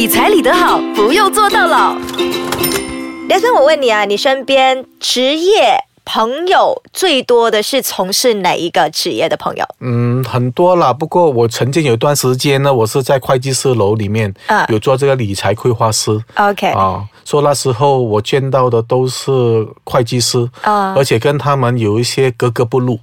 理财理得好，不用做到老。梁生，我问你啊，你身边职业朋友最多的是从事哪一个职业的朋友？嗯，很多啦。不过我曾经有一段时间呢，我是在会计师楼里面啊有做这个理财规划师 OK，啊，说那时候我见到的都是会计师啊而且跟他们有一些格格不入。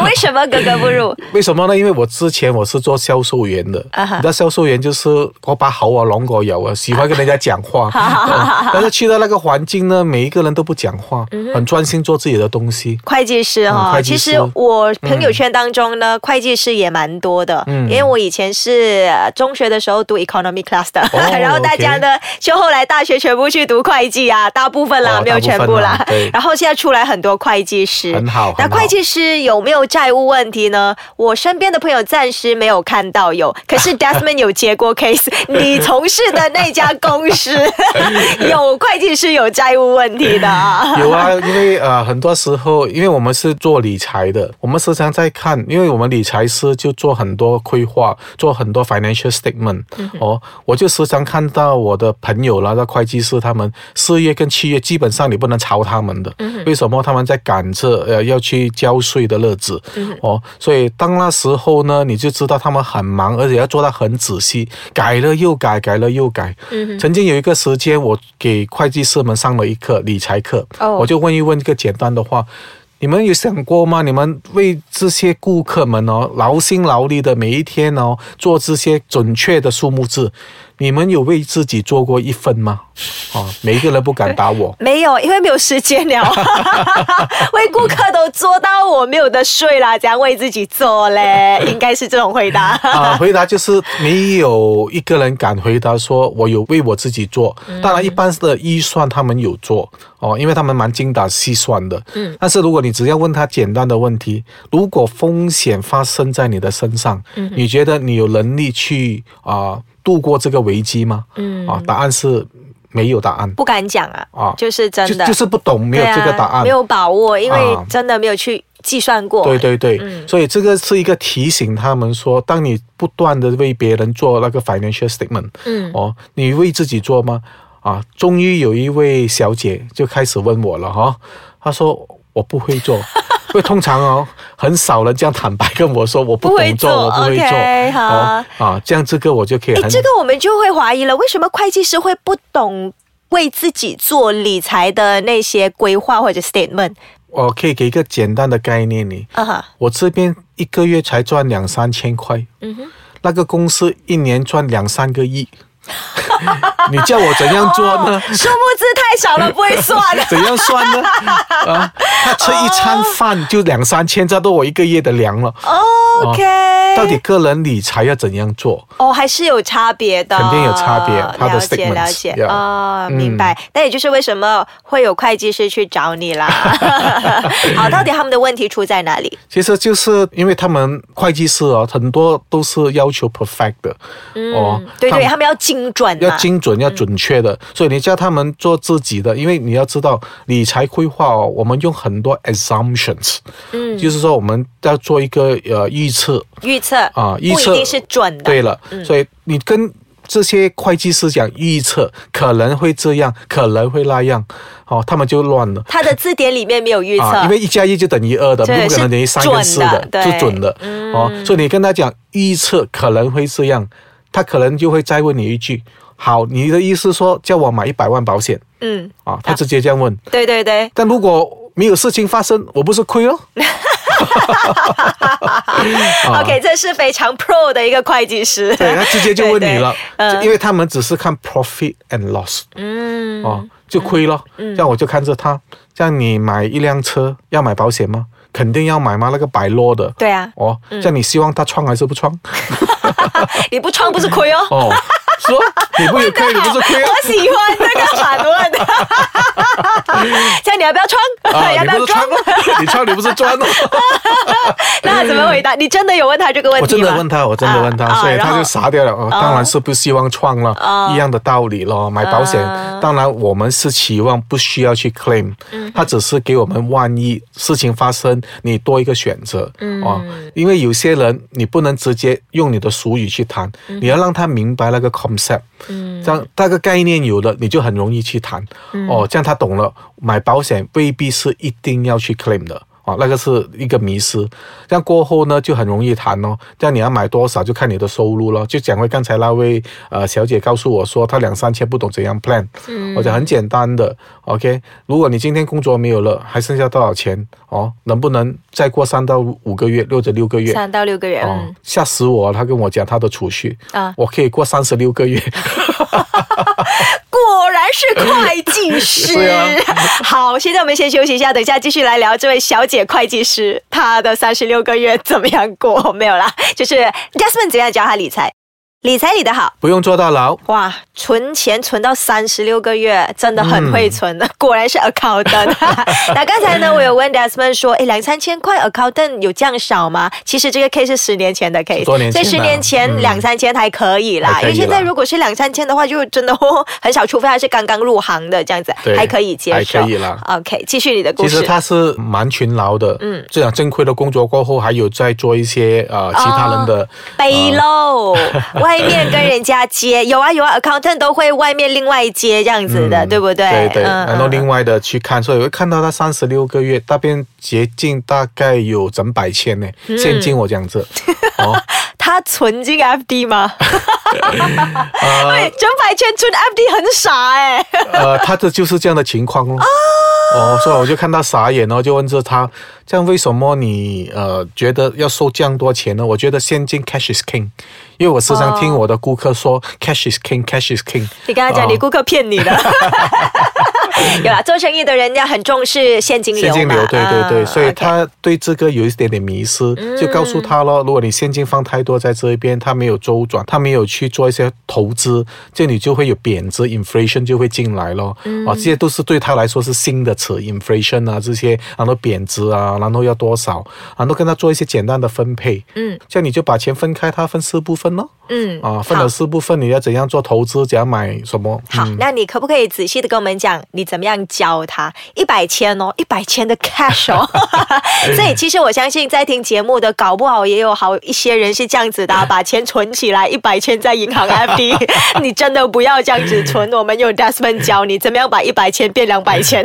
为什么格格不入？为什么呢？因为我之前我是做销售员的，啊哈。你知道销售员就是我把好啊，龙果有啊，喜欢跟人家讲话，嗯但是去到那个环境呢，每一个人都不讲话，很专心做自己的东西。会计师哈、其实我朋友圈当中呢，会计师也蛮多的。嗯。因为我以前是呃中学的时候读 economy class 的，哦 然后大家呢就后来大学全部去读会计啊，大部分啦，哦没有全部啦。然后现在出来很多会计师，很好很好。那会计师有没有债务问题呢？我身边的朋友暂时没有看到有，可是 Desmond 有接过 case，你从事的那家公司 有会计师有债务问题的啊。有啊，因为呃，很多时候，因为我们是做理财的，我们时常在看，因为我们理财师就做很多规划，做很多 financial statement、哦，我就时常看到我的朋友啦，那会计师他们四月跟七月基本上你不能抄他们的，为什么？他们在赶着呃要去交税的日子，哦，所以当那时候呢，你就知道他们很忙，而且要做到很仔细，改了又改，改了又改。曾经有一个时间，我给会计师们上了一课理财课，哦我就问一问一个简单的话。你们有想过吗？你们为这些顾客们哦，劳心劳力的每一天哦，做这些准确的数目字，你们有为自己做过一份吗？哦，每一个人不敢答我。没有，因为没有时间了，为顾客都做到我没有得睡啦，怎样为自己做嘞？应该是这种回答。啊，回答就是没有一个人敢回答说我有为我自己做。当然，一般的预算他们有做哦，因为他们蛮精打细算的。嗯，但是如果你只要问他简单的问题，如果风险发生在你的身上，嗯，你觉得你有能力去啊、度过这个危机吗？嗯，啊，答案是没有答案。不敢讲啊，啊就是真的，就就是不懂，没有这个答案，没有把握，因为啊真的没有去计算过。对对对，嗯所以这个是一个提醒他们说，当你不断的为别人做那个 financial statement，嗯哦，你为自己做吗？啊，终于有一位小姐就开始问我了哈、她说我不会做，因为通常哦很少人这样坦白跟我说我不懂做，做我不会做。好。哦啊，这样这个我就可以哎，这个我们就会怀疑了，为什么会计师会不懂为自己做理财的那些规划或者 statement？我可以给一个简单的概念你，啊哈，我这边一个月才赚两三千块，嗯哼，那个公司一年赚两三个亿，你叫我怎样做呢？数目字太少了，不会算。怎样算呢？啊，他吃一餐饭就两三千，这都我一个月的粮了。OK，到底个人理财要怎样做？哦，还是有差别的，肯定有差别他的了解了解嗯明白。那也就是为什么会有会计师去找你啦。好，到底他们的问题出在哪里？其实就是因为他们会计师哦，很多都是要求 perfect 的、哦嗯，，对对，他们要精准嘛，要精准、要准确的，所以你叫他们做自己的，因为你要知道理财规划哦，我们用很多 assumptions，嗯，就是说我们要做一个呃预测。预测啊，预测。不一定是准的。对了，所以你跟这些会计师讲预测可能会这样，可能会那样，哦，他们就乱了。他的字典里面没有预测，啊，因为一加一就等于二的，不可能等于三跟四的，是准的。哦。所以你跟他讲预测可能会这样，他可能就会再问你一句：好，你的意思说叫我买一百万保险嗯，啊？他直接这样问。对对对，但如果没有事情发生，我不是亏了？啊 OK，这是非常 pro 的一个会计师。对，他直接就问你了，对对嗯因为他们只是看 profit and loss，嗯，哦，就亏了。这样我就看着他，这样你买一辆车要买保险吗？肯定要买吗？那个白落的。对啊，哦，这样你希望他创还是不创？你不穿不是亏哦。哦，说你不有亏，你不是亏啊？我喜欢这个反问，这样你要不要穿？啊，要不要装你不是穿？你穿你不是赚吗。那怎么回答？你真的有问他这个问题吗？真的问他，我真的问他，所以他就傻掉了。哦，当然是不希望创了，一样的道理咯。买保险，啊当然我们是期望不需要去 claim，他嗯只是给我们万一事情发生，你多一个选择。嗯哦，因为有些人你不能直接用你的俗语去谈，你要让他明白那个 concept。这样大概概念有了，你就很容易去谈。哦，这样他懂了，买保险未必是一定要去 claim 的。啊，那个是一个迷失，这样过后呢就很容易谈哦。这样你要买多少就看你的收入了。就讲回刚才那位呃小姐告诉我说，她两三千不懂怎样 plan。嗯，我讲很简单的，OK。如果你今天工作没有了，还剩下多少钱？哦，能不能再过三到五个月，或者六个月？三到六个月。哦，吓死我！他跟我讲他的储蓄啊，我可以过三十六个月。是会计师。好，现在我们先休息一下，等一下继续来聊这位小姐会计师，她的三十六个月怎么样过？没有啦，就是 Jasmine 怎样教她理财。理财理得好，不用坐大牢哇！存钱存到三十六个月，真的很会存的，果然是 accountant。那刚才呢，我有问 Desmond 说，哎，两三千块 accountant 有这样少吗？其实这个 case 是十年前的 case，所以十年前两三千还可以啦。因为现在如果是两三千的话，就真的 很少，除非他是刚刚入行的这样子，还可以接受。可以了。OK，继续你的故事。其实他是蛮勤劳的，嗯，这样正规的工作过后，还有在做一些呃其他人的背篓。外面跟人家接有啊有啊，accountant 都会外面另外接这样子的，对不对？对对，然后另外的去看，所以会看到他三十六个月那边结净大概有整百千呢，现金我这样子。哦，他存进 FD 吗？对，整百千存 FD 很傻哎。呃，他的就是这样的情况哦。哦，所以我就看他傻眼，然后就问着他，这样为什么你呃觉得要收这样多钱呢？我觉得现金 cash is king，因为我时常听我的顾客说 cash is king，cash is king。你跟他讲，你顾客骗你的。有啦，做生意的人家很重视现金流现金流，对对对，所以他对这个有一点点迷失，就告诉他咯，如果你现金放太多在这一边，他没有周转，他没有去做一些投资，这里就会有贬值，inflation 就会进来咯。啊，这些都是对他来说是新的词，inflation 啊这些，然后贬值啊，然后要多少，然后跟他做一些简单的分配，嗯，这样你就把钱分开，他分四部分咯。嗯，啊，分了四部分，你要怎样做投资，怎样买什么？好，那你可不可以仔细的跟我们讲，你怎么样教他一百千哦，一百千的 cash 哦？所以其实我相信在听节目的，搞不好也有好一些人是这样子的，把钱存起来，一百千在银行 FD。你真的不要这样子存，我们用 Desmond 教你怎么样把一百千变两百千。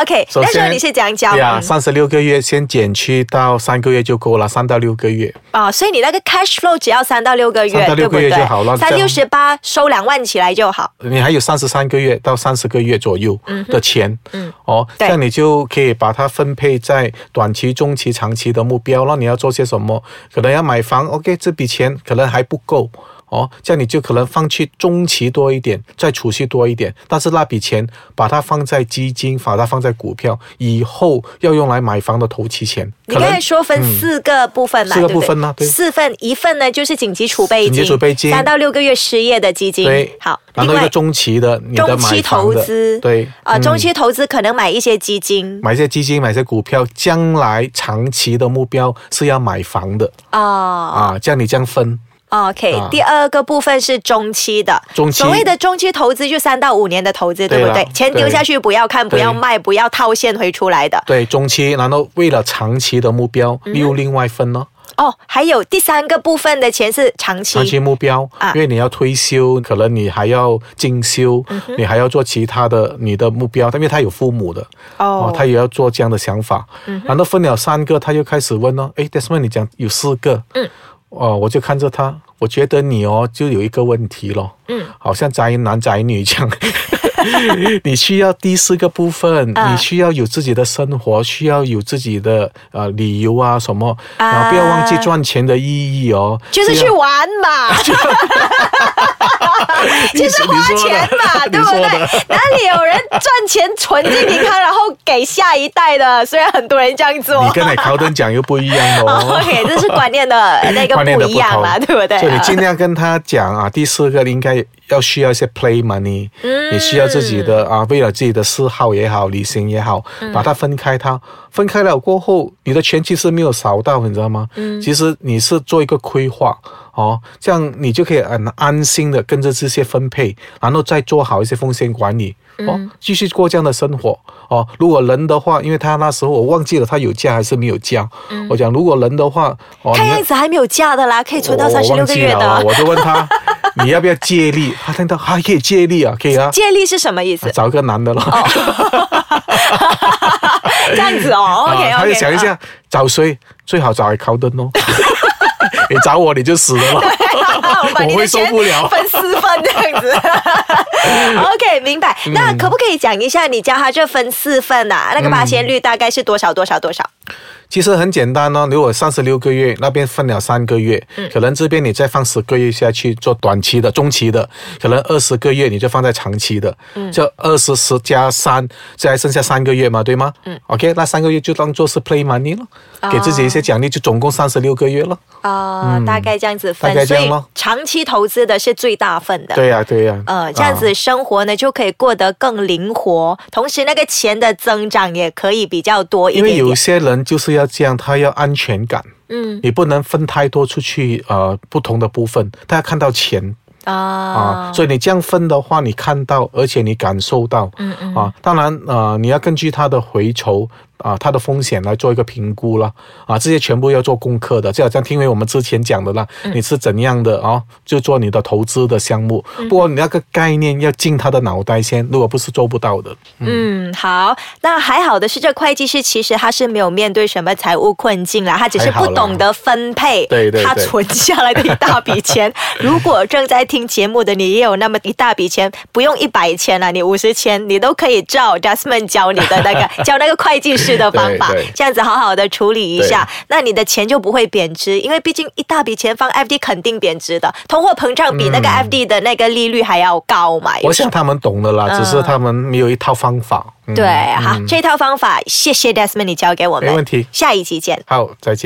OK，那时候你是怎样教？对啊，三十六个月先减去到三个月就够了，三到六个月。啊，所以你那个 cash flow 只要三到六。个月，三到六个月就好了。三六十八收两万起来就好。你还有三十三个月到三十个月左右的钱，嗯，哦，这样你就可以把它分配在短期、中期、长期的目标。那你要做些什么？可能要买房，OK，这笔钱可能还不够。哦，这样你就可能放弃中期多一点，再储蓄多一点，但是那笔钱把它放在基金，把它放在股票，以后要用来买房的投期钱。你刚才说分四个部分嘛？四个部分呢？对，四份，一份呢就是紧急储备金，紧急储备金，三到六个月失业的基金。对，好。然后一个中期的，你的中期投资，对，啊，中期投资可能买一些基金，买一些基金，买些股票，将来长期的目标是要买房的。哦，啊，这样你这样分。OK，第二个部分是中期的，中期所谓的中期投资就三到五年的投资，对不对？钱丢下去不要看，不要卖，不要套现回出来的。对，中期，然后为了长期的目标又另外分呢。哦，还有第三个部分的钱是长期，长期目标啊，因为你要退休，可能你还要进修，你还要做其他的你的目标，因为他有父母的哦，他也要做这样的想法。然后分了三个，他就开始问了，哎，但是你讲有四个，嗯。哦，我就看着他，我觉得你哦，就有一个问题咯，嗯，好像宅男宅女这样，你需要第四个部分，你需要有自己的生活，需要有自己的呃理由啊什么，然后不要忘记赚钱的意义哦，就是去玩嘛。就是花钱嘛，对不对？哪里有人赚钱存进银行，然后给下一代的？虽然很多人这样做，你跟海考登讲又不一样哦。OK，这是观念的那个不一样啦，对不对？所以你尽量跟他讲啊，第四个应该要需要一些 play money，嗯，你需要自己的啊，为了自己的嗜好也好，旅行也好，把它分开。它分开了过后，你的钱其实没有少到，你知道吗？嗯，其实你是做一个规划。哦，这样你就可以很安心的跟着这些分配，然后再做好一些风险管理，哦，继续过这样的生活。哦，如果人的话，因为他那时候我忘记了他有嫁还是没有嫁。我讲如果人的话，看样子还没有嫁的啦，可以存到三十六个月的。我就问他，你要不要借力？他听到还可以借力啊，可以啊，借力是什么意思？找个男的咯。这样子哦，OK。他就想一下，找谁最好找艾考登哦。你找我你就死了我会受不了分四份这样子。OK，明白。那可不可以讲一下，你教他这分四份啊？那个八仙率大概是多少多少多少？其实很简单哦，如果三十六个月那边分了三个月，可能这边你再放十个月下去做短期的、中期的，可能二十个月你就放在长期的，就二十十加三，这还剩下三个月嘛，对吗？嗯，OK，那三个月就当做是 play money 了，给自己一些奖励，就总共三十六个月了。哦，大概这样子分大，概这所以长期投资的是最大份的。对呀、对呀、呃，这样子生活呢就可以过得更灵活，同时那个钱的增长也可以比较多一点因为有。些人就是要这样，他要安全感，嗯。你不能分太多出去，呃，不同的部分，他要看到钱。啊。啊，所以你这样分的话，你看到，而且你感受到，嗯嗯，啊，当然，呃，你要根据他的回酬啊，它的风险来做一个评估了，啊，这些全部要做功课的，就好像听为我们之前讲的啦，你是怎样的啊，就做你的投资的项目，不过你那个概念要进他的脑袋先，如果不是做不到的，嗯，好，那还好的是，这会计师其实他是没有面对什么财务困境啦，他只是不懂得分配，对对对。他存下来的一大笔钱。如果正在听节目的你也有那么一大笔钱，不用一百千啦，你五十千，你都可以照 Jasmine 教你的那个 教那个会计师的方法这样子好好的处理一下，那你的钱就不会贬值，因为毕竟一大笔钱放 FD 肯定贬值的，通货膨胀比那个 FD 的那个利率还要高嘛。我想他们懂的啦，只是他们没有一套方法。嗯对，好，这套方法谢谢 Desmond 你教给我们，没问题下一集见。好，再见。